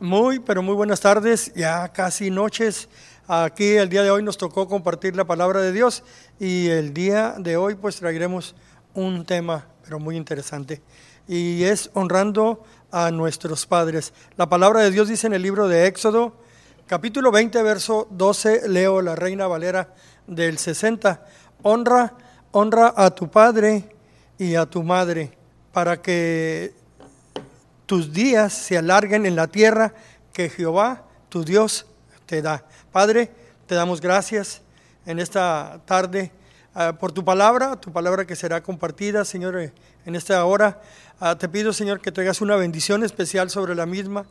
Muy, pero muy buenas tardes, ya casi noches. Aquí el día de hoy nos tocó compartir la palabra de Dios y el día de hoy pues traeremos un tema, pero muy interesante, y es honrando a nuestros padres. La palabra de Dios dice en el libro de Éxodo, capítulo 20, verso 12, leo la Reina Valera del 60, honra, honra a tu padre y a tu madre para que tus días se alarguen en la tierra que Jehová, tu Dios, te da. Padre, te damos gracias en esta tarde uh, por tu palabra, tu palabra que será compartida, Señor, eh, en esta hora. Uh, te pido, Señor, que traigas una bendición especial sobre la misma,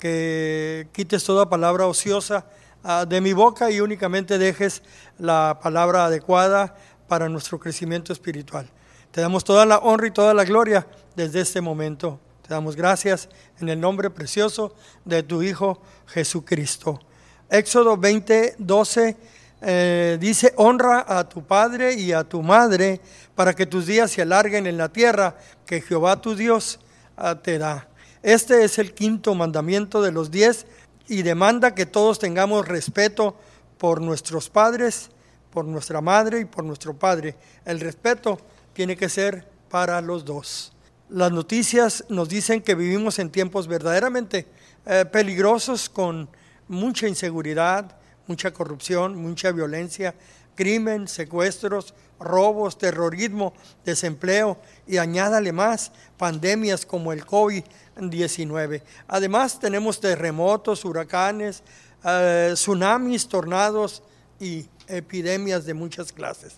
que quites toda palabra ociosa uh, de mi boca y únicamente dejes la palabra adecuada para nuestro crecimiento espiritual. Te damos toda la honra y toda la gloria desde este momento. Te damos gracias en el nombre precioso de tu Hijo Jesucristo. Éxodo 20, 12 eh, dice, honra a tu padre y a tu madre para que tus días se alarguen en la tierra que Jehová tu Dios uh, te da. Este es el quinto mandamiento de los diez y demanda que todos tengamos respeto por nuestros padres, por nuestra madre y por nuestro padre. El respeto tiene que ser para los dos. Las noticias nos dicen que vivimos en tiempos verdaderamente eh, peligrosos con mucha inseguridad, mucha corrupción, mucha violencia, crimen, secuestros, robos, terrorismo, desempleo y añádale más pandemias como el COVID-19. Además tenemos terremotos, huracanes, eh, tsunamis, tornados y epidemias de muchas clases.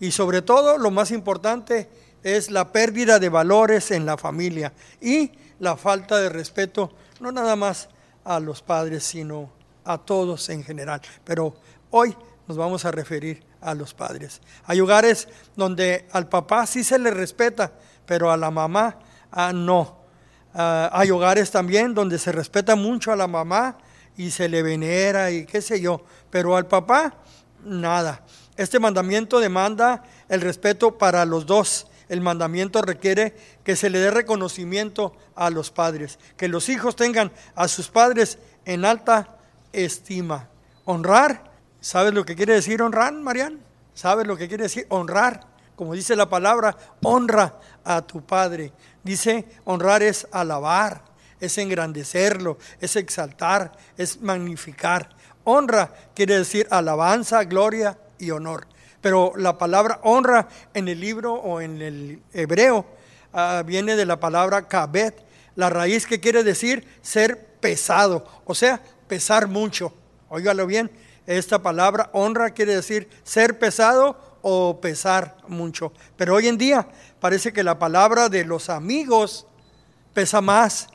Y sobre todo, lo más importante, es la pérdida de valores en la familia y la falta de respeto, no nada más a los padres, sino a todos en general. Pero hoy nos vamos a referir a los padres. Hay hogares donde al papá sí se le respeta, pero a la mamá ah, no. Ah, hay hogares también donde se respeta mucho a la mamá y se le venera y qué sé yo, pero al papá nada. Este mandamiento demanda el respeto para los dos el mandamiento requiere que se le dé reconocimiento a los padres, que los hijos tengan a sus padres en alta estima. Honrar, ¿sabes lo que quiere decir honrar, Marian? ¿Sabes lo que quiere decir honrar? Como dice la palabra, honra a tu padre. Dice, honrar es alabar, es engrandecerlo, es exaltar, es magnificar. Honra quiere decir alabanza, gloria y honor pero la palabra honra en el libro o en el hebreo uh, viene de la palabra kabet, la raíz que quiere decir ser pesado, o sea, pesar mucho. Óigalo bien, esta palabra honra quiere decir ser pesado o pesar mucho. Pero hoy en día parece que la palabra de los amigos pesa más,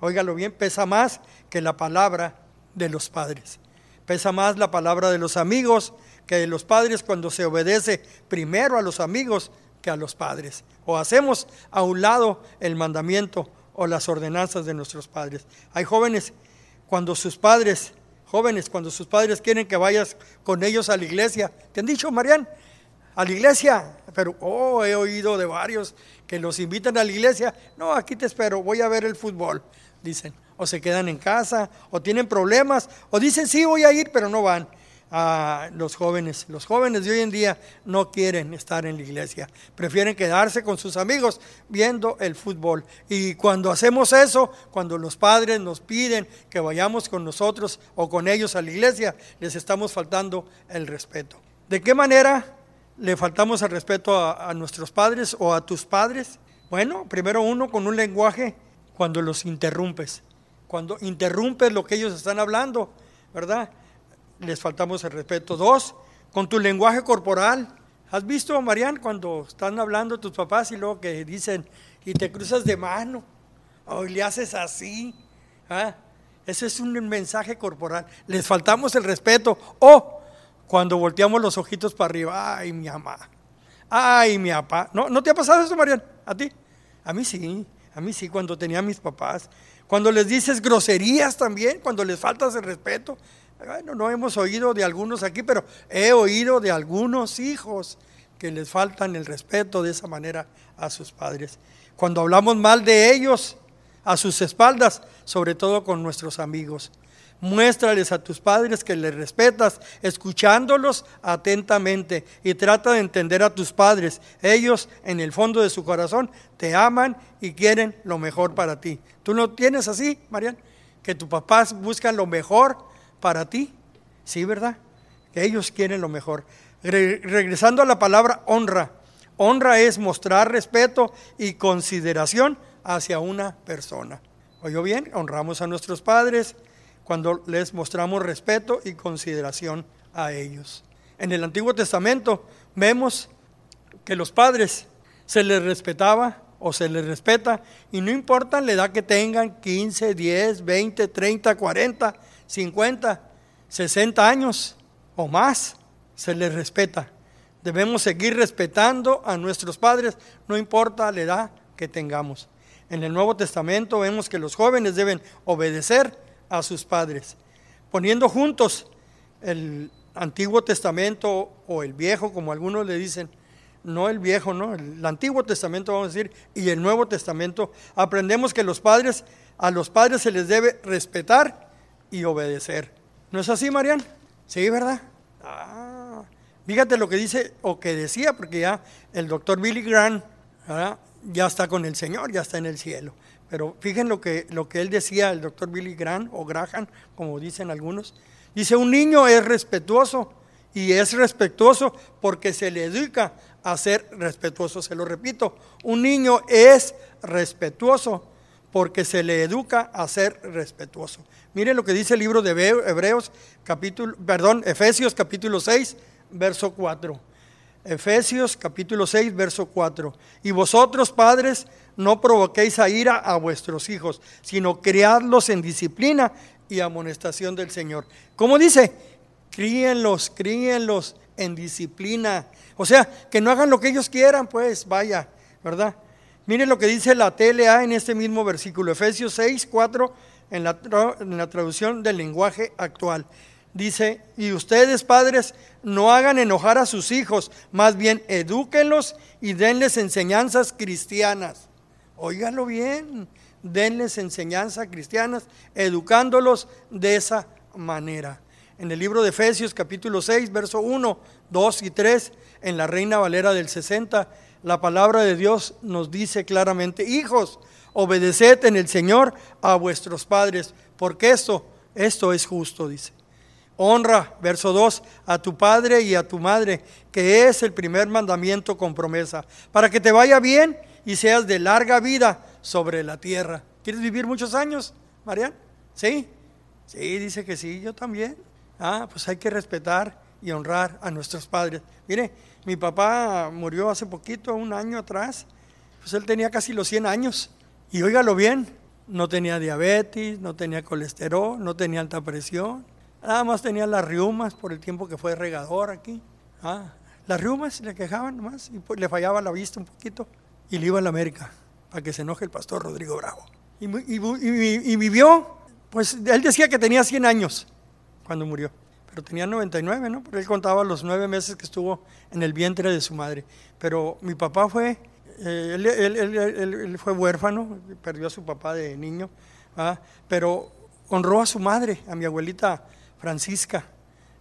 óigalo bien, pesa más que la palabra de los padres. Pesa más la palabra de los amigos que los padres cuando se obedece primero a los amigos que a los padres. O hacemos a un lado el mandamiento o las ordenanzas de nuestros padres. Hay jóvenes cuando sus padres, jóvenes cuando sus padres quieren que vayas con ellos a la iglesia. ¿Te han dicho, Marian? A la iglesia. Pero, oh, he oído de varios que los invitan a la iglesia. No, aquí te espero, voy a ver el fútbol, dicen. O se quedan en casa, o tienen problemas, o dicen, sí, voy a ir, pero no van a los jóvenes. Los jóvenes de hoy en día no quieren estar en la iglesia, prefieren quedarse con sus amigos viendo el fútbol. Y cuando hacemos eso, cuando los padres nos piden que vayamos con nosotros o con ellos a la iglesia, les estamos faltando el respeto. ¿De qué manera le faltamos el respeto a, a nuestros padres o a tus padres? Bueno, primero uno con un lenguaje cuando los interrumpes, cuando interrumpes lo que ellos están hablando, ¿verdad? Les faltamos el respeto. Dos, con tu lenguaje corporal. ¿Has visto, Marian, cuando están hablando tus papás y luego que dicen, y te cruzas de mano, o le haces así? ¿Ah? Ese es un mensaje corporal. Les faltamos el respeto. O cuando volteamos los ojitos para arriba, ay, mi mamá, ay, mi papá. ¿No, ¿No te ha pasado eso, Marian? ¿A ti? A mí sí, a mí sí, cuando tenía mis papás. Cuando les dices groserías también, cuando les faltas el respeto. Bueno, no hemos oído de algunos aquí, pero he oído de algunos hijos que les faltan el respeto de esa manera a sus padres. Cuando hablamos mal de ellos, a sus espaldas, sobre todo con nuestros amigos. Muéstrales a tus padres que les respetas, escuchándolos atentamente y trata de entender a tus padres. Ellos, en el fondo de su corazón, te aman y quieren lo mejor para ti. ¿Tú no tienes así, Marian? Que tus papás buscan lo mejor para ti. Sí, ¿verdad? Que ellos quieren lo mejor. regresando a la palabra honra. Honra es mostrar respeto y consideración hacia una persona. ¿Oyó bien? Honramos a nuestros padres, cuando les mostramos respeto y consideración a ellos. En el Antiguo Testamento vemos que los padres se les respetaba o se les respeta y no importa la edad que tengan, 15, 10, 20, 30, 40, 50, 60 años o más, se les respeta. Debemos seguir respetando a nuestros padres, no importa la edad que tengamos. En el Nuevo Testamento vemos que los jóvenes deben obedecer a sus padres, poniendo juntos el Antiguo Testamento o el Viejo, como algunos le dicen, no el Viejo, no, el Antiguo Testamento vamos a decir, y el Nuevo Testamento, aprendemos que los padres, a los padres se les debe respetar y obedecer. ¿No es así, Marian? Sí, ¿verdad? Ah, fíjate lo que dice o que decía, porque ya el doctor Billy Graham ya está con el Señor, ya está en el cielo. Pero fíjense lo que, lo que él decía, el doctor Billy Graham o Graham, como dicen algunos. Dice, un niño es respetuoso y es respetuoso porque se le educa a ser respetuoso. Se lo repito, un niño es respetuoso porque se le educa a ser respetuoso. Miren lo que dice el libro de Hebreos, capítulo, perdón, Efesios capítulo 6, verso 4. Efesios capítulo 6, verso 4. Y vosotros, padres, no provoquéis a ira a vuestros hijos, sino criadlos en disciplina y amonestación del Señor. ¿Cómo dice? Críenlos, críenlos en disciplina. O sea, que no hagan lo que ellos quieran, pues vaya, ¿verdad? Miren lo que dice la TLA en este mismo versículo, Efesios 6, 4, en la, traducción del lenguaje actual. Dice, y ustedes padres no hagan enojar a sus hijos, más bien edúquenlos y denles enseñanzas cristianas. Óigalo bien, denles enseñanzas cristianas, educándolos de esa manera. En el libro de Efesios capítulo 6, verso 1, 2 y 3, en la Reina Valera del 60, la palabra de Dios nos dice claramente, hijos, obedeced en el Señor a vuestros padres, porque esto, esto es justo, dice. Honra, verso 2, a tu padre y a tu madre, que es el primer mandamiento con promesa, para que te vaya bien y seas de larga vida sobre la tierra. ¿Quieres vivir muchos años, Marian? ¿Sí? Sí, dice que sí, yo también. Ah, pues hay que respetar y honrar a nuestros padres. Mire, mi papá murió hace poquito, un año atrás, pues él tenía casi los 100 años. Y óigalo bien, no tenía diabetes, no tenía colesterol, no tenía alta presión, Nada más tenía las riumas por el tiempo que fue regador aquí. Ah, las riumas le quejaban nomás y pues le fallaba la vista un poquito y le iba a la América para que se enoje el pastor Rodrigo Bravo. Y, y, vivió, pues él decía que tenía 100 años cuando murió, pero tenía 99, ¿no? Porque él contaba los nueve meses que estuvo en el vientre de su madre. Pero mi papá fue, eh, él, él, fue huérfano, perdió a su papá de niño, ¿ah? pero honró a su madre, a mi abuelita Francisca,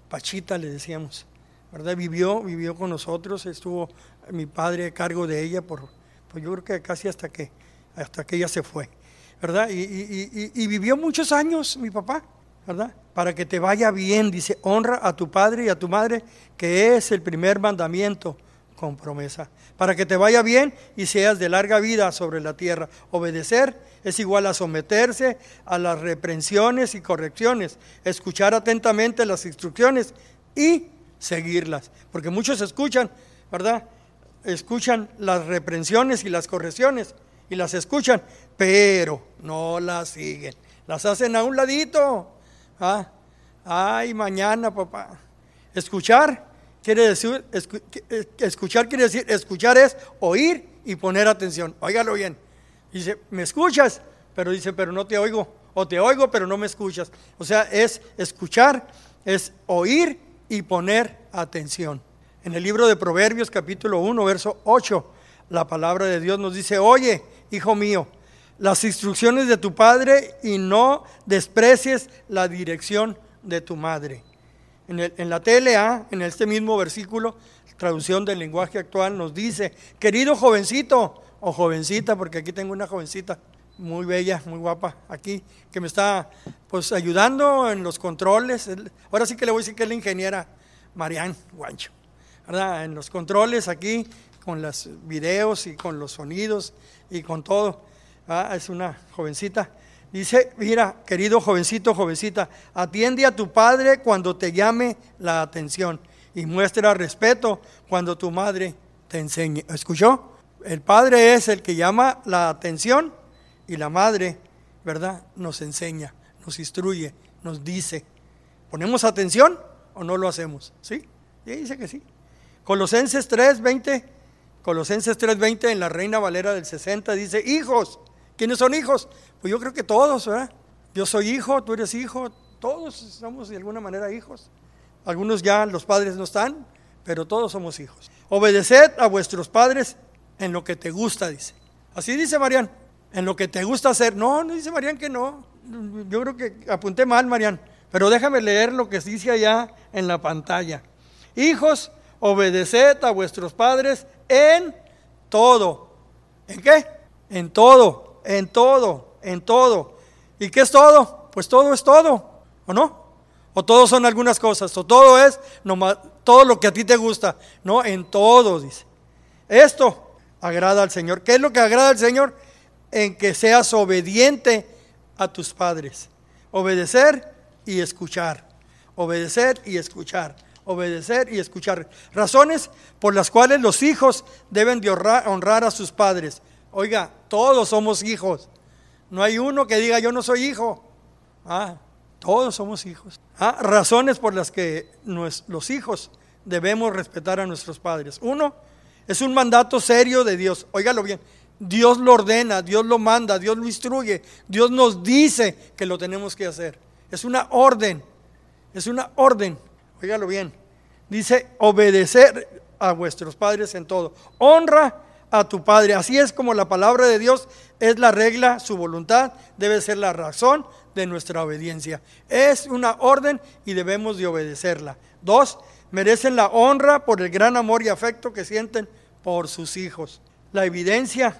Pachita le decíamos, ¿verdad? Vivió, vivió con nosotros, estuvo mi padre a cargo de ella por, pues yo creo que casi hasta que, hasta que ella se fue, ¿verdad? Y, y vivió muchos años mi papá, Para que te vaya bien, dice, honra a tu padre y a tu madre, que es el primer mandamiento con promesa, para que te vaya bien y seas de larga vida sobre la tierra. Obedecer es igual a someterse a las reprensiones y correcciones, escuchar atentamente las instrucciones y seguirlas. Porque muchos escuchan, ¿verdad? Escuchan las reprensiones y las correcciones y las escuchan, pero no las siguen. Las hacen a un ladito. ¿Ah? Ay, mañana, papá. Escuchar quiere decir, escuchar quiere decir, escuchar es oír y poner atención. Óigalo bien. Dice, ¿me escuchas? Pero dice, pero no te oigo. O te oigo, pero no me escuchas. O sea, es escuchar, es oír y poner atención. En el libro de Proverbios capítulo 1, verso 8, la palabra de Dios nos dice, oye, hijo mío, las instrucciones de tu padre y no desprecies la dirección de tu madre. En, la TLA, en este mismo versículo, traducción del lenguaje actual, nos dice, querido jovencito o jovencita, porque aquí tengo una jovencita muy bella, muy guapa aquí, que me está pues ayudando en los controles. Ahora sí que le voy a decir que es la ingeniera Marianne Guancho, ¿verdad? En los controles aquí, con los videos y con los sonidos y con todo. Es una jovencita. Dice, mira, querido jovencito, jovencita, atiende a tu padre cuando te llame la atención y muestra respeto cuando tu madre te enseñe. ¿Escuchó? El padre es el que llama la atención y la madre, ¿verdad? Nos enseña, nos instruye, nos dice. ¿Ponemos atención o no lo hacemos? ¿Sí? Y dice que sí. Colosenses 3:20, Colosenses 3:20 en la Reina Valera del 60 dice, hijos, ¿quiénes son hijos? Pues yo creo que todos, ¿verdad? Yo soy hijo, tú eres hijo, todos somos de alguna manera hijos. Algunos ya los padres no están, pero todos somos hijos. Obedeced a vuestros padres en lo que te gusta, dice. Así dice Marian en lo que te gusta hacer. No, no dice Marian que no. Yo creo que apunté mal, Marian. Pero déjame leer lo que dice allá en la pantalla. Hijos, obedeced a vuestros padres en todo. ¿En qué? En todo, en todo, en todo. ¿Y qué es todo? Pues todo es todo, ¿o no? O todo son algunas cosas, o todo es nomás, todo lo que a ti te gusta. No, en todo, dice. Esto agrada al Señor. ¿Qué es lo que agrada al Señor? en que seas obediente a tus padres. Obedecer y escuchar. Obedecer y escuchar. Obedecer y escuchar. Razones por las cuales los hijos deben de honrar, a sus padres. Oiga, todos somos hijos. No hay uno que diga yo no soy hijo. Ah, todos somos hijos. Ah, razones por las que los hijos debemos respetar a nuestros padres. Uno, es un mandato serio de Dios. Óigalo bien. Dios lo ordena, Dios lo manda, Dios lo instruye, Dios nos dice que lo tenemos que hacer. Es una orden, es una orden, óigalo bien. Dice, obedecer a vuestros padres en todo. Honra a tu padre. Así es como la palabra de Dios es la regla, su voluntad debe ser la razón de nuestra obediencia. Es una orden y debemos de obedecerla. Dos, merecen la honra por el gran amor y afecto que sienten por sus hijos. La evidencia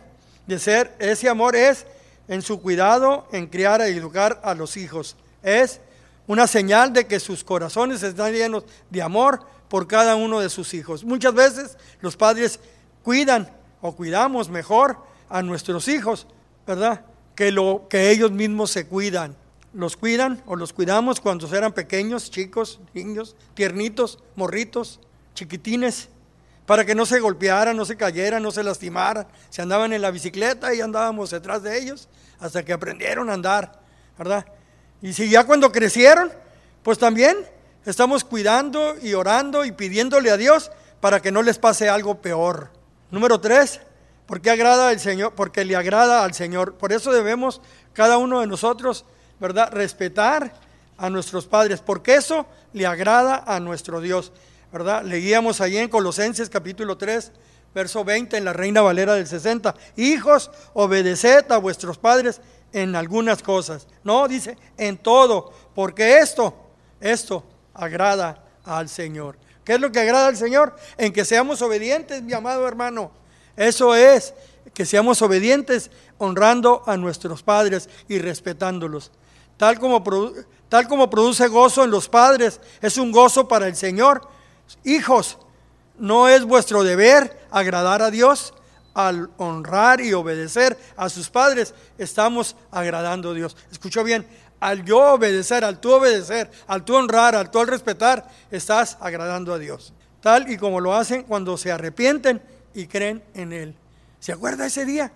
de ser, ese amor es en su cuidado, en criar y educar a los hijos. Es una señal de que sus corazones están llenos de amor por cada uno de sus hijos. Muchas veces los padres cuidan o cuidamos mejor a nuestros hijos, ¿verdad? Que lo que ellos mismos se cuidan. Los cuidan o los cuidamos cuando eran pequeños, chicos, niños, tiernitos, morritos, chiquitines para que no se golpearan, no se cayeran, no se lastimaran. Se andaban en la bicicleta y andábamos detrás de ellos hasta que aprendieron a andar, ¿verdad? Y si ya cuando crecieron, pues también estamos cuidando y orando y pidiéndole a Dios para que no les pase algo peor. Número tres, porque agrada al Señor, porque le agrada al Señor. Por eso debemos cada uno de nosotros, ¿verdad? Respetar a nuestros padres, porque eso le agrada a nuestro Dios. ¿verdad? Leíamos allí en Colosenses capítulo 3, verso 20 en la Reina Valera del 60. Hijos, obedeced a vuestros padres en algunas cosas. No, dice, en todo, porque esto, esto agrada al Señor. ¿Qué es lo que agrada al Señor? En que seamos obedientes, mi amado hermano. Eso es, que seamos obedientes honrando a nuestros padres y respetándolos. Tal como, tal como produce gozo en los padres, es un gozo para el Señor Hijos, ¿no es vuestro deber agradar a Dios? Al honrar y obedecer a sus padres, estamos agradando a Dios. Escuchó bien, al yo obedecer, al tú obedecer, al tú honrar, al tú respetar, estás agradando a Dios. Tal y como lo hacen cuando se arrepienten y creen en Él. ¿Se acuerda ese día?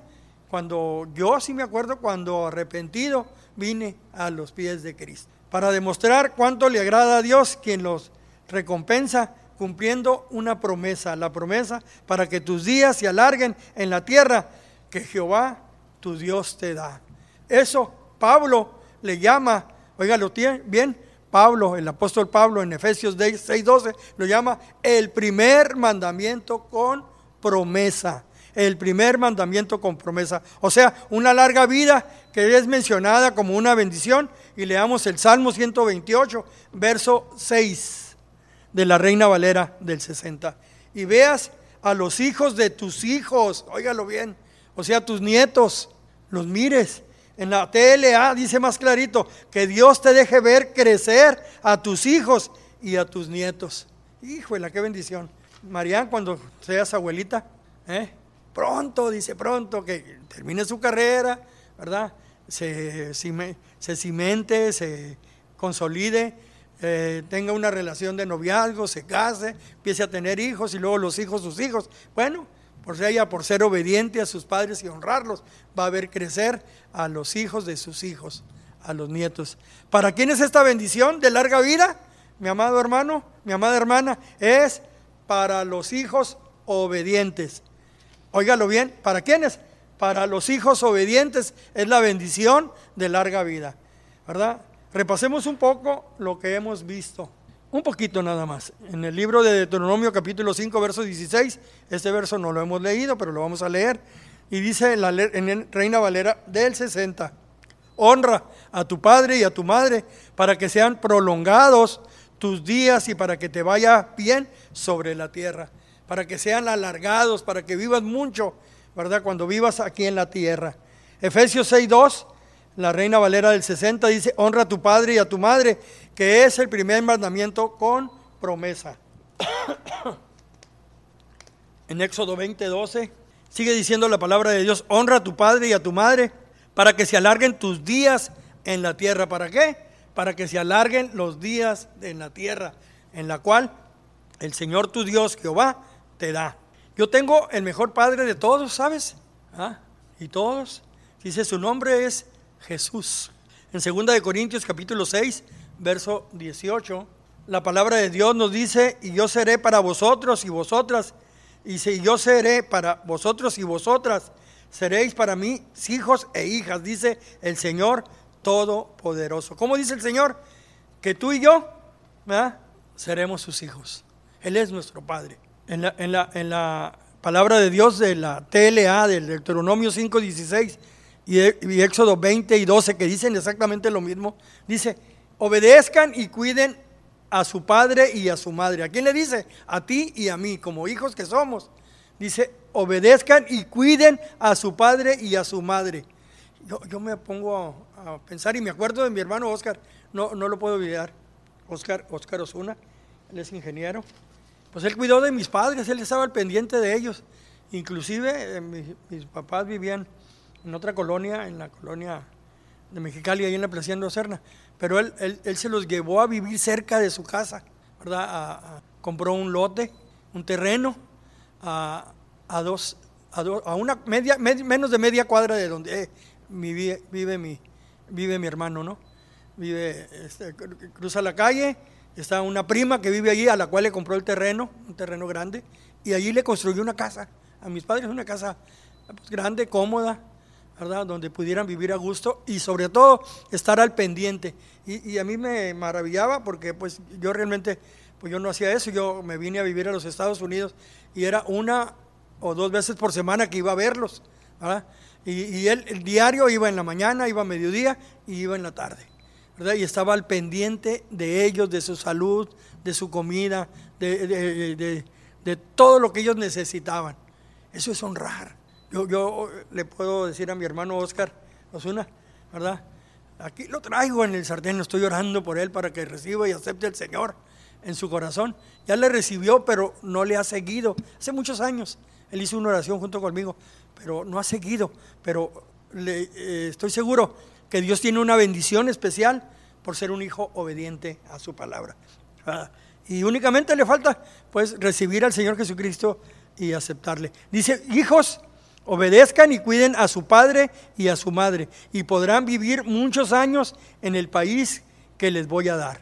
Cuando yo sí me acuerdo cuando arrepentido vine a los pies de Cristo. Para demostrar cuánto le agrada a Dios quien los recompensa cumpliendo una promesa, la promesa para que tus días se alarguen en la tierra que Jehová tu Dios te da. Eso Pablo le llama, oígalo bien, Pablo, el apóstol Pablo en Efesios 6:12 lo llama el primer mandamiento con promesa. el primer mandamiento con promesa. O sea, una larga vida que es mencionada como una bendición. Y leamos el Salmo 128, verso 6 de la Reina Valera del 60. Y veas a los hijos de tus hijos, óigalo bien, o sea, tus nietos, los mires. En la TLA dice más clarito, que Dios te deje ver crecer a tus hijos y a tus nietos. Híjole, qué bendición. Marian, cuando seas abuelita, ¿eh? pronto, dice pronto, que termine su carrera, ¿verdad? Se, se cimente, se consolide, eh, tenga una relación de noviazgo, se case, empiece a tener hijos y luego los hijos sus hijos. Bueno, por ella, por ser obediente a sus padres y honrarlos, va a ver crecer a los hijos de sus hijos, a los nietos. ¿Para quién es esta bendición de larga vida? Mi amado hermano, mi amada hermana, es para los hijos obedientes. Óigalo bien, ¿para quiénes? Para los hijos obedientes es la bendición de larga vida, ¿verdad? Repasemos un poco lo que hemos visto. Un poquito nada más. En el libro de Deuteronomio capítulo 5, verso 16, este verso no lo hemos leído, pero lo vamos a leer. Y dice en, la, en Reina Valera del 60, honra a tu padre y a tu madre para que sean prolongados tus días y para que te vaya bien sobre la tierra, para que sean alargados, para que vivas mucho, ¿verdad? Cuando vivas aquí en la tierra. Efesios 6, 2 la Reina Valera del 60 dice, honra a tu padre y a tu madre, que es el primer mandamiento con promesa. en Éxodo 20, 12, sigue diciendo la palabra de Dios, honra a tu padre y a tu madre, para que se alarguen tus días en la tierra. ¿Para qué? Para que se alarguen los días en la tierra, en la cual el Señor tu Dios, Jehová, te da. Yo tengo el mejor padre de todos, ¿sabes? ¿Ah? Y todos. Dice, su nombre es Jesús. En 2 Corintios capítulo 6, verso 18, la palabra de Dios nos dice, y yo seré para vosotros y vosotras, y si yo seré para vosotros y vosotras, seréis para mí hijos e hijas, dice el Señor Todopoderoso. ¿Cómo dice el Señor? Que tú y yo seremos sus hijos. Él es nuestro Padre. En la, en la, en la palabra de Dios de la TLA, del Deuteronomio 5.16, y, Éxodo 20 y 12 que dicen exactamente lo mismo. Dice, obedezcan y cuiden a su padre y a su madre. ¿A quién le dice? A ti y a mí, como hijos que somos. Dice, obedezcan y cuiden a su padre y a su madre. Yo, me pongo a, pensar y me acuerdo de mi hermano Oscar, no, no lo puedo olvidar, Oscar, Oscar Osuna, él es ingeniero. Pues él cuidó de mis padres, él estaba al pendiente de ellos. Inclusive eh, mis papás vivían en otra colonia, en la colonia de Mexicali, ahí en la Plaza de Ocerna. Pero él, él, se los llevó a vivir cerca de su casa, ¿verdad? compró un lote, un terreno, a, dos, a, una media, menos de media cuadra de donde vive, vive, mi, vive mi hermano, ¿no? Vive, este, cruza la calle, está una prima que vive allí, a la cual le compró el terreno, un terreno grande, y allí le construyó una casa. A mis padres una casa pues, grande, cómoda, Donde pudieran vivir a gusto y sobre todo estar al pendiente. Y, a mí me maravillaba porque pues yo realmente, pues yo no hacía eso, yo me vine a vivir a los Estados Unidos y era una o dos veces por semana que iba a verlos. Y, él, el diario iba en la mañana, iba a mediodía y iba en la tarde. Y estaba al pendiente de ellos, de su salud, de su comida, de, de todo lo que ellos necesitaban. Eso es honrar. Yo, le puedo decir a mi hermano Oscar Osuna, ¿verdad? Aquí lo traigo en el sartén, estoy orando por él para que reciba y acepte el Señor en su corazón. Ya le recibió, pero no le ha seguido. Hace muchos años él hizo una oración junto conmigo, pero no ha seguido. Pero le, eh, estoy seguro que Dios tiene una bendición especial por ser un hijo obediente a su palabra. Y únicamente le falta pues recibir al Señor Jesucristo y aceptarle. Dice, hijos, Obedezcan y cuiden a su padre y a su madre y podrán vivir muchos años en el país que les voy a dar.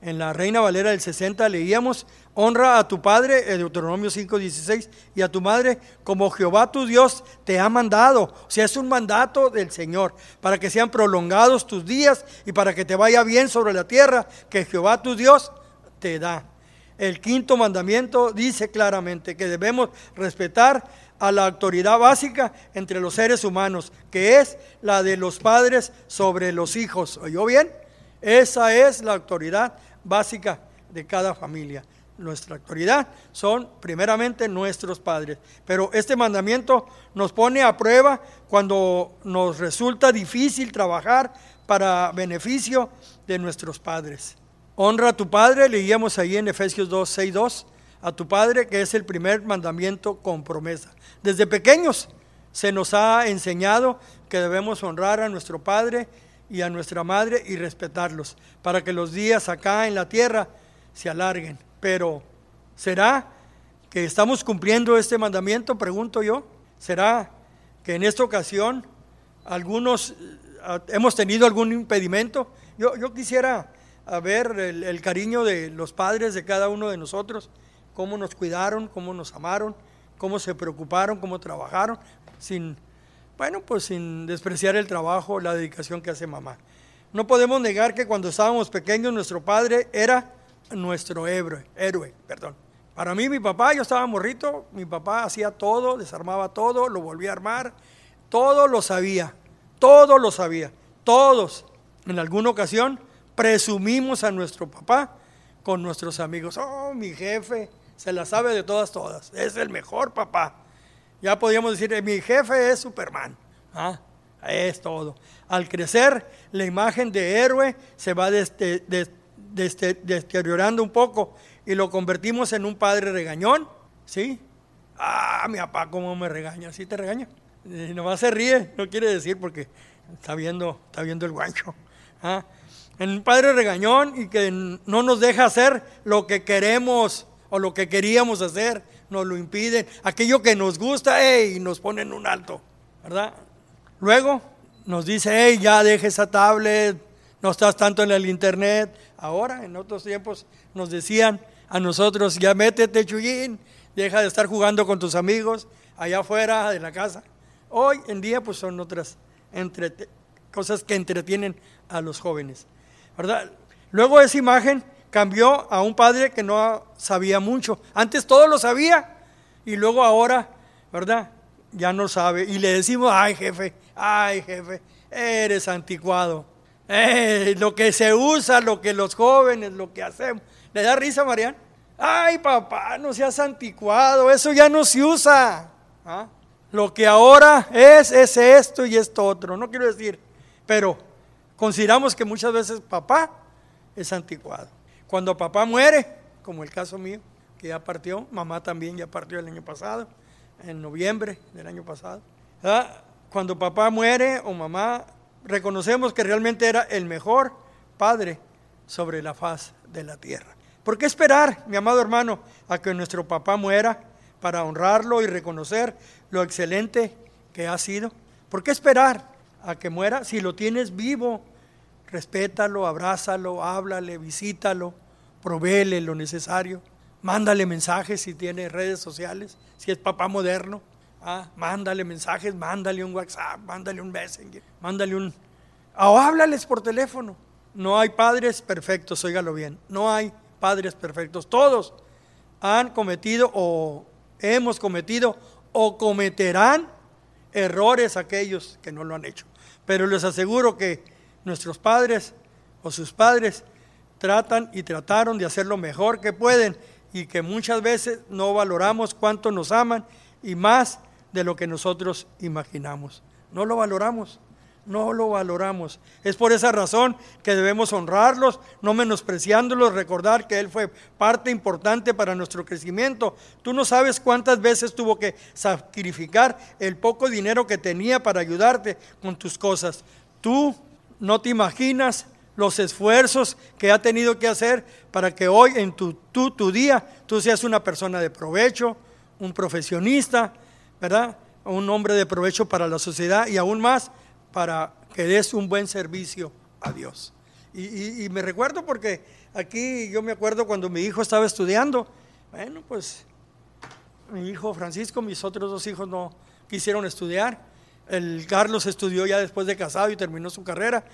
En la Reina Valera del 60 leíamos, honra a tu padre, en Deuteronomio 5:16, y a tu madre como Jehová tu Dios te ha mandado. O sea, es un mandato del Señor, para que sean prolongados tus días y para que te vaya bien sobre la tierra que Jehová tu Dios te da. El quinto mandamiento dice claramente que debemos respetar a la autoridad básica entre los seres humanos, que es la de los padres sobre los hijos. ¿Oyó bien? Esa es la autoridad básica de cada familia. Nuestra autoridad son primeramente nuestros padres. Pero este mandamiento nos pone a prueba cuando nos resulta difícil trabajar para beneficio de nuestros padres. Honra a tu padre, leíamos ahí en Efesios 2, 6, 2 a tu Padre, que es el primer mandamiento con promesa. Desde pequeños se nos ha enseñado que debemos honrar a nuestro Padre y a nuestra Madre y respetarlos, para que los días acá en la tierra se alarguen. Pero, ¿será que estamos cumpliendo este mandamiento? Pregunto yo. ¿Será que en esta ocasión algunos eh, hemos tenido algún impedimento? Yo, yo quisiera ver el, el cariño de los padres de cada uno de nosotros cómo nos cuidaron, cómo nos amaron, cómo se preocuparon, cómo trabajaron, sin, bueno, pues sin despreciar el trabajo, la dedicación que hace mamá. No podemos negar que cuando estábamos pequeños nuestro padre era nuestro héroe, héroe, perdón. Para mí mi papá, yo estaba morrito, mi papá hacía todo, desarmaba todo, lo volvía a armar, todo lo sabía, todo lo sabía, todos. En alguna ocasión presumimos a nuestro papá con nuestros amigos, oh, mi jefe, se la sabe de todas, todas. Es el mejor papá. Ya podríamos decir, eh, mi jefe es Superman. ¿Ah? Es todo. Al crecer, la imagen de héroe se va deteriorando un poco y lo convertimos en un padre regañón. ¿Sí? Ah, mi papá, ¿cómo me regaña? ¿Sí te regaña? Y nomás se ríe, no quiere decir porque está viendo, está viendo el guancho. ¿Ah? En un padre regañón y que no nos deja hacer lo que queremos o lo que queríamos hacer, nos lo impiden. Aquello que nos gusta, hey, nos ponen un alto, ¿verdad? Luego nos dice, hey, ya deje esa tablet, no estás tanto en el internet. Ahora, en otros tiempos, nos decían a nosotros, ya métete, Chuyín, deja de estar jugando con tus amigos allá afuera de la casa. Hoy en día, pues son otras cosas que entretienen a los jóvenes, ¿verdad? Luego esa imagen cambió a un padre que no sabía mucho. Antes todo lo sabía y luego ahora, ¿verdad? Ya no sabe. Y le decimos, ay jefe, ay jefe, eres anticuado. Lo que se usa, lo que los jóvenes, lo que hacemos. ¿Le da risa, Marian? Ay, papá, no seas anticuado, eso ya no se usa. ¿Ah? Lo que ahora es, es esto y esto otro. No quiero decir, pero consideramos que muchas veces papá es anticuado. Cuando papá muere, como el caso mío, que ya partió, mamá también ya partió el año pasado, en noviembre del año pasado. Cuando papá muere o mamá, reconocemos que realmente era el mejor padre sobre la faz de la tierra. ¿Por qué esperar, mi amado hermano, a que nuestro papá muera para honrarlo y reconocer lo excelente que ha sido? ¿Por qué esperar a que muera si lo tienes vivo? Respétalo, abrázalo, háblale, visítalo, provéele lo necesario, mándale mensajes si tiene redes sociales, si es papá moderno, ah, mándale mensajes, mándale un WhatsApp, mándale un Messenger, mándale un... o háblales por teléfono. No hay padres perfectos, óigalo bien, no hay padres perfectos. Todos han cometido o hemos cometido o cometerán errores aquellos que no lo han hecho. Pero les aseguro que nuestros padres o sus padres tratan y trataron de hacer lo mejor que pueden y que muchas veces no valoramos cuánto nos aman y más de lo que nosotros imaginamos. No lo valoramos, no lo valoramos. Es por esa razón que debemos honrarlos, no menospreciándolos, recordar que Él fue parte importante para nuestro crecimiento. Tú no sabes cuántas veces tuvo que sacrificar el poco dinero que tenía para ayudarte con tus cosas. Tú no te imaginas los esfuerzos que ha tenido que hacer para que hoy en tu, tu día tú seas una persona de provecho, un profesionista, ¿verdad? Un hombre de provecho para la sociedad y aún más para que des un buen servicio a Dios. Y, y me recuerdo porque aquí yo me acuerdo cuando mi hijo estaba estudiando, bueno, pues mi hijo Francisco, mis otros dos hijos no quisieron estudiar. El Carlos estudió ya después de casado y terminó su carrera,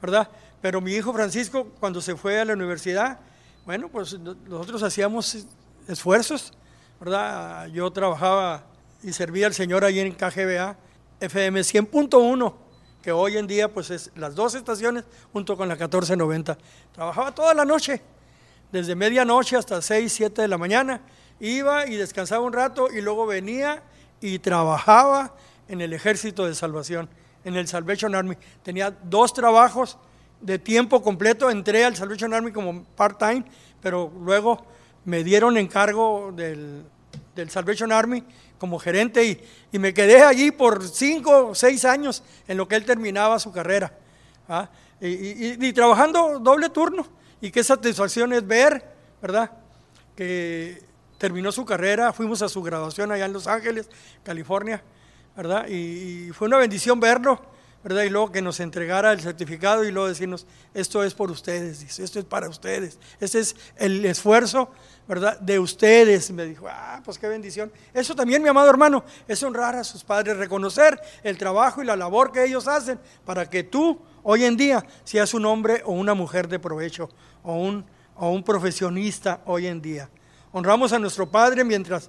¿verdad? Pero mi hijo Francisco, cuando se fue a la universidad, bueno, pues nosotros hacíamos esfuerzos, ¿verdad? Yo trabajaba y servía al Señor allí en KGBA, FM 100.1, que hoy en día pues es las dos estaciones junto con la 1490. Trabajaba toda la noche, desde medianoche hasta 6, 7 de la mañana. Iba y descansaba un rato y luego venía y trabajaba en el ejército de salvación, en el Salvation Army. Tenía dos trabajos de tiempo completo, entré al Salvation Army como part-time, pero luego me dieron encargo del, del Salvation Army como gerente y, y, me quedé allí por cinco o seis años en lo que él terminaba su carrera. ¿ah? Y, y, y, trabajando doble turno. Y qué satisfacción es ver, ¿verdad? Que terminó su carrera, fuimos a su graduación allá en Los Ángeles, California, ¿verdad? Y, fue una bendición verlo, ¿verdad? Y luego que nos entregara el certificado y luego decirnos, esto es por ustedes, esto es para ustedes, este es el esfuerzo ¿verdad? De ustedes. Me dijo, ah, pues qué bendición. Eso también, mi amado hermano, es honrar a sus padres, reconocer el trabajo y la labor que ellos hacen para que tú hoy en día seas un hombre o una mujer de provecho o un, o un profesionista hoy en día. Honramos a nuestro Padre mientras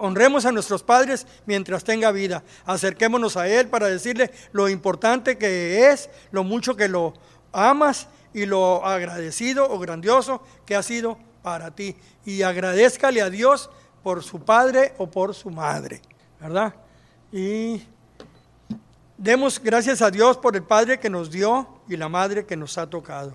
honremos a nuestros padres mientras tenga vida. Acerquémonos a Él para decirle lo importante que es, lo mucho que lo amas y lo agradecido o grandioso que ha sido para ti. Y agradezcale a Dios por su padre o por su madre, ¿verdad? Y demos gracias a Dios por el padre que nos dio y la madre que nos ha tocado.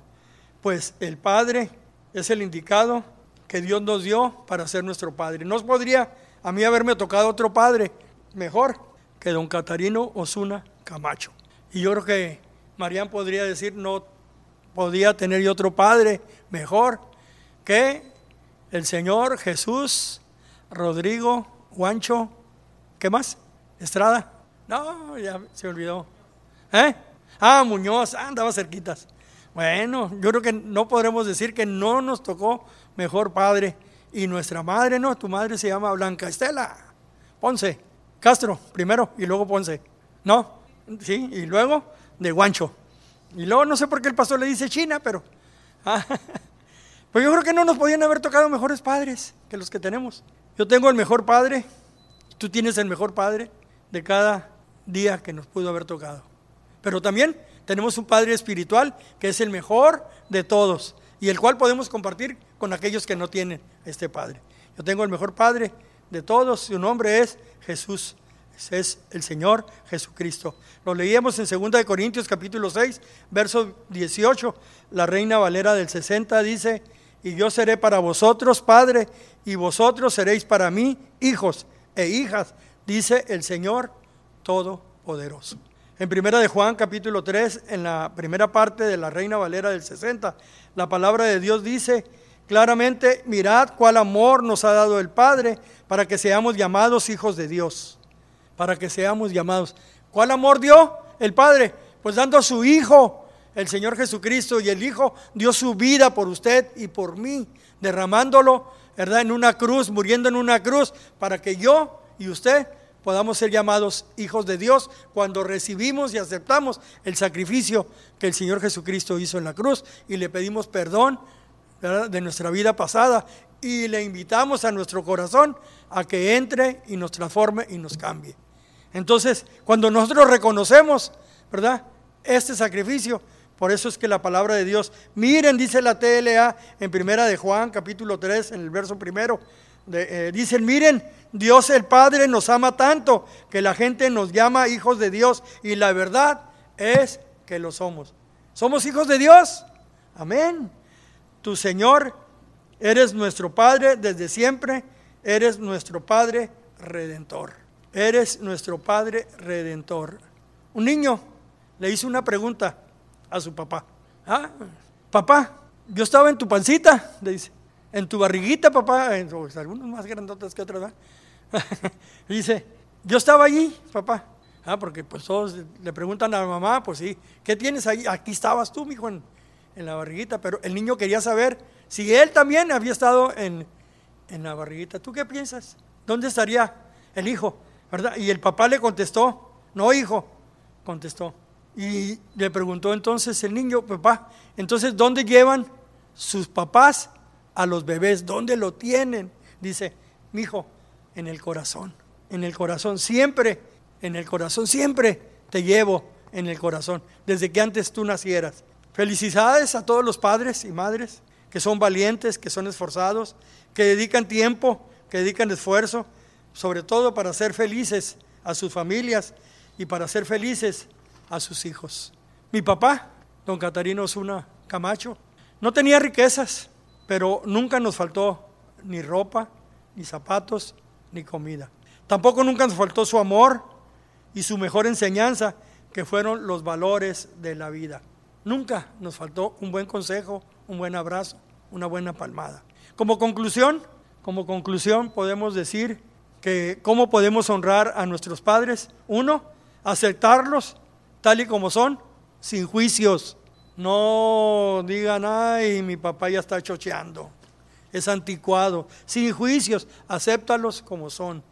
Pues el padre es el indicado que Dios nos dio para ser nuestro padre. No podría a mí haberme tocado otro padre mejor que don Catarino Osuna Camacho. Y yo creo que Marían podría decir, no podía tener yo otro padre mejor que el Señor Jesús, Rodrigo, Juancho, ¿qué más? Estrada. No, ya se olvidó. ¿Eh? Ah, Muñoz, ah, andaba cerquitas. Bueno, yo creo que no podremos decir que no nos tocó mejor padre. Y nuestra madre, no, tu madre se llama Blanca Estela Ponce, Castro, primero y luego Ponce. ¿No? Sí, y luego de Guancho. Y luego no sé por qué el pastor le dice China, pero... Ah, Pero yo creo que no nos podían haber tocado mejores padres que los que tenemos. Yo tengo el mejor padre, tú tienes el mejor padre de cada día que nos pudo haber tocado. Pero también tenemos un padre espiritual que es el mejor de todos y el cual podemos compartir con aquellos que no tienen este padre. Yo tengo el mejor padre de todos, su nombre es Jesús. Es el Señor Jesucristo. Lo leíamos en 2 Corintios capítulo 6, verso 18. La Reina Valera del 60 dice, y yo seré para vosotros padre, y vosotros seréis para mí hijos e hijas, dice el Señor Todopoderoso. En primera de Juan capítulo 3, en la primera parte de la Reina Valera del 60, la palabra de Dios dice claramente, mirad cuál amor nos ha dado el Padre para que seamos llamados hijos de Dios, para que seamos llamados. ¿Cuál amor dio el Padre? Pues dando a su Hijo el Señor Jesucristo y el Hijo dio su vida por usted y por mí, derramándolo, ¿verdad? En una cruz, muriendo en una cruz, para que yo y usted podamos ser llamados hijos de Dios cuando recibimos y aceptamos el sacrificio que el Señor Jesucristo hizo en la cruz y le pedimos perdón de nuestra vida pasada y le invitamos a nuestro corazón a que entre y nos transforme y nos cambie. Entonces, cuando nosotros reconocemos, ¿verdad? Este sacrificio, por eso es que la palabra de Dios, miren, dice la TLA en primera de Juan, capítulo 3, en el verso primero, eh, dicen, miren, Dios el Padre nos ama tanto que la gente nos llama hijos de Dios y la verdad es que lo somos. ¿Somos hijos de Dios? Amén. Tu Señor, eres nuestro Padre desde siempre, eres nuestro Padre redentor. Eres nuestro Padre redentor. Un niño le hizo una pregunta a su papá. Ah, papá, yo estaba en tu pancita, le dice, en tu barriguita, papá, en, algunos más grandotes que otros, dice, yo estaba allí, papá. Ah, porque pues todos le preguntan a la mamá, pues sí, ¿qué tienes ahí? Aquí estabas tú, mijo, en, en la barriguita, pero el niño quería saber si él también había estado en, en la barriguita. ¿Tú qué piensas? ¿Dónde estaría el hijo? ¿Verdad? Y el papá le contestó, no, hijo, contestó, y le preguntó entonces el niño, papá, entonces, ¿dónde llevan sus papás a los bebés? ¿Dónde lo tienen? Dice, mi hijo, en el corazón. en el corazón, siempre, en el corazón, siempre te llevo en el corazón, desde que antes tú nacieras. Felicidades a todos los padres y madres que son valientes, que son esforzados, que dedican tiempo, que dedican esfuerzo, sobre todo para ser felices a sus familias y para ser felices a sus hijos. Mi papá, don Catarino Osuna Camacho, no tenía riquezas, pero nunca nos faltó ni ropa, ni zapatos, ni comida. Tampoco nunca nos faltó su amor y su mejor enseñanza, que fueron los valores de la vida. Nunca nos faltó un buen consejo, un buen abrazo, una buena palmada. Como conclusión, como conclusión podemos decir que cómo podemos honrar a nuestros padres. Uno, aceptarlos tal y como son, sin juicios. No digan, ay, mi papá ya está chocheando, es anticuado. Sin juicios, acéptalos como son.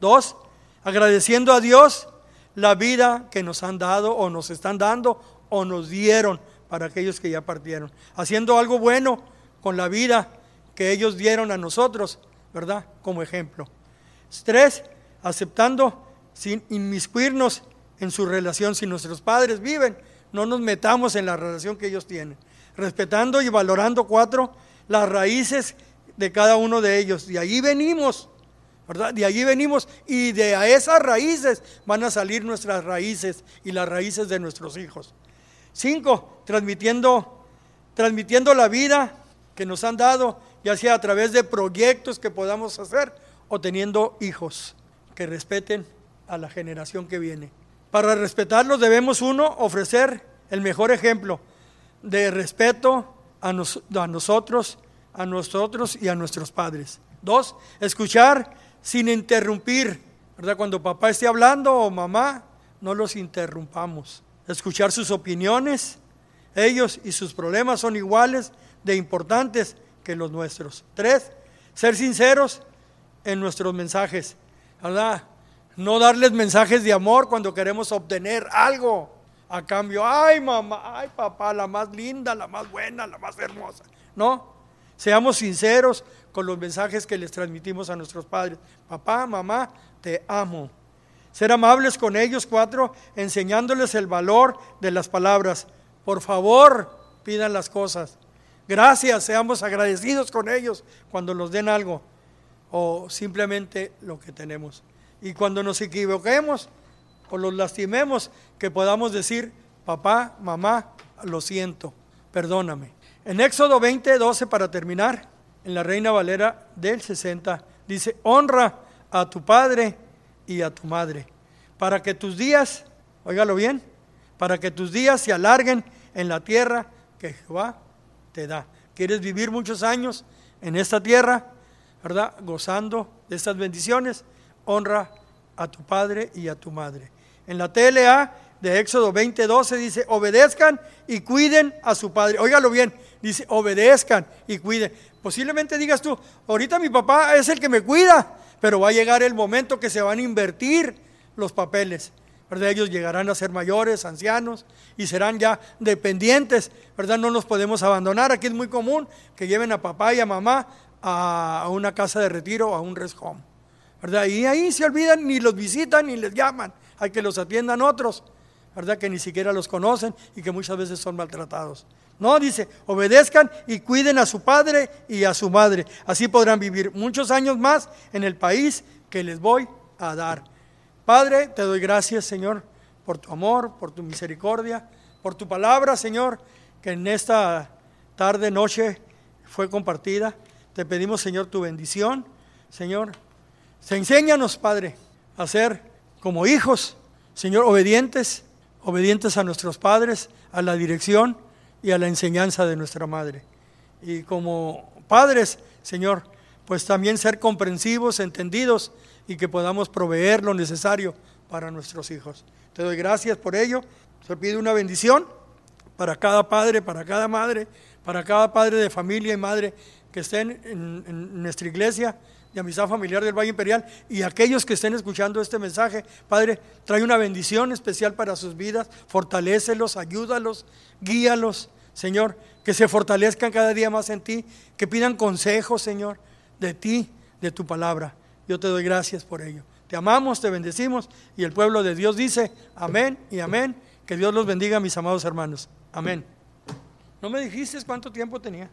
Dos, agradeciendo a Dios la vida que nos han dado o nos están dando o nos dieron para aquellos que ya partieron. Haciendo algo bueno con la vida que ellos dieron a nosotros, ¿verdad? Como ejemplo. Tres, aceptando sin inmiscuirnos en su relación. Si nuestros padres viven, no nos metamos en la relación que ellos tienen. Respetando y valorando, cuatro, las raíces de cada uno de ellos. De allí venimos. ¿verdad? De allí venimos y de a esas raíces van a salir nuestras raíces y las raíces de nuestros hijos. Cinco, transmitiendo, transmitiendo la vida que nos han dado, ya sea a través de proyectos que podamos hacer o teniendo hijos que respeten a la generación que viene. Para respetarlos debemos uno ofrecer el mejor ejemplo de respeto a, a nosotros, a nosotros y a nuestros padres. Dos, escuchar sin interrumpir, ¿verdad? Cuando papá esté hablando o mamá, no los interrumpamos. Escuchar sus opiniones, ellos y sus problemas son iguales de importantes que los nuestros. Tres, ser sinceros en nuestros mensajes, ¿verdad? No darles mensajes de amor cuando queremos obtener algo a cambio. Ay, mamá, ay, papá, la más linda, la más buena, la más hermosa. No, seamos sinceros con los mensajes que les transmitimos a nuestros padres. Papá, mamá, te amo. Ser amables con ellos, cuatro, enseñándoles el valor de las palabras. Por favor, pidan las cosas. Gracias, seamos agradecidos con ellos cuando nos den algo o simplemente lo que tenemos. Y cuando nos equivoquemos o los lastimemos, que podamos decir, papá, mamá, lo siento, perdóname. En Éxodo 20, 12, para terminar, en la Reina Valera del 60, dice, honra a tu padre y a tu madre, para que tus días, óigalo bien, para que tus días se alarguen en la tierra que Jehová te da. ¿Quieres vivir muchos años en esta tierra, verdad? Gozando de estas bendiciones, honra a tu padre y a tu madre. En la TLA de Éxodo 20:12 dice, obedezcan y cuiden a su padre. Óigalo bien, dice, obedezcan y cuiden. Posiblemente digas tú, ahorita mi papá es el que me cuida, pero va a llegar el momento que se van a invertir los papeles. Ellos llegarán a ser mayores, ancianos y serán ya dependientes, ¿verdad? No nos podemos abandonar. Aquí es muy común que lleven a papá y a mamá a, una casa de retiro o a un rest ¿verdad? Y ahí se olvidan, ni los visitan ni les llaman. Hay que los atiendan otros, ¿verdad? Que ni siquiera los conocen y que muchas veces son maltratados. No, dice, obedezcan y cuiden a su padre y a su madre. Así podrán vivir muchos años más en el país que les voy a dar. Padre, te doy gracias, Señor, por tu amor, por tu misericordia, por tu palabra, Señor, que en esta tarde, noche fue compartida. Te pedimos, Señor, tu bendición. Señor, enséñanos, Padre, a ser como hijos, Señor, obedientes, obedientes a nuestros padres, a la dirección y a la enseñanza de nuestra madre. Y como padres, Señor, pues también ser comprensivos, entendidos y que podamos proveer lo necesario para nuestros hijos. Te doy gracias por ello. Te pido una bendición para cada padre, para cada madre, para cada padre de familia y madre que estén en nuestra iglesia de amistad familiar del Valle Imperial y aquellos que estén escuchando este mensaje, Padre, trae una bendición especial para sus vidas, fortalécelos, ayúdalos, guíalos, Señor, que se fortalezcan cada día más en ti, que pidan consejos, Señor, de ti, de tu palabra. Yo te doy gracias por ello. Te amamos, te bendecimos y el pueblo de Dios dice amén y amén. Que Dios los bendiga, mis amados hermanos. Amén. ¿No me dijiste cuánto tiempo tenía?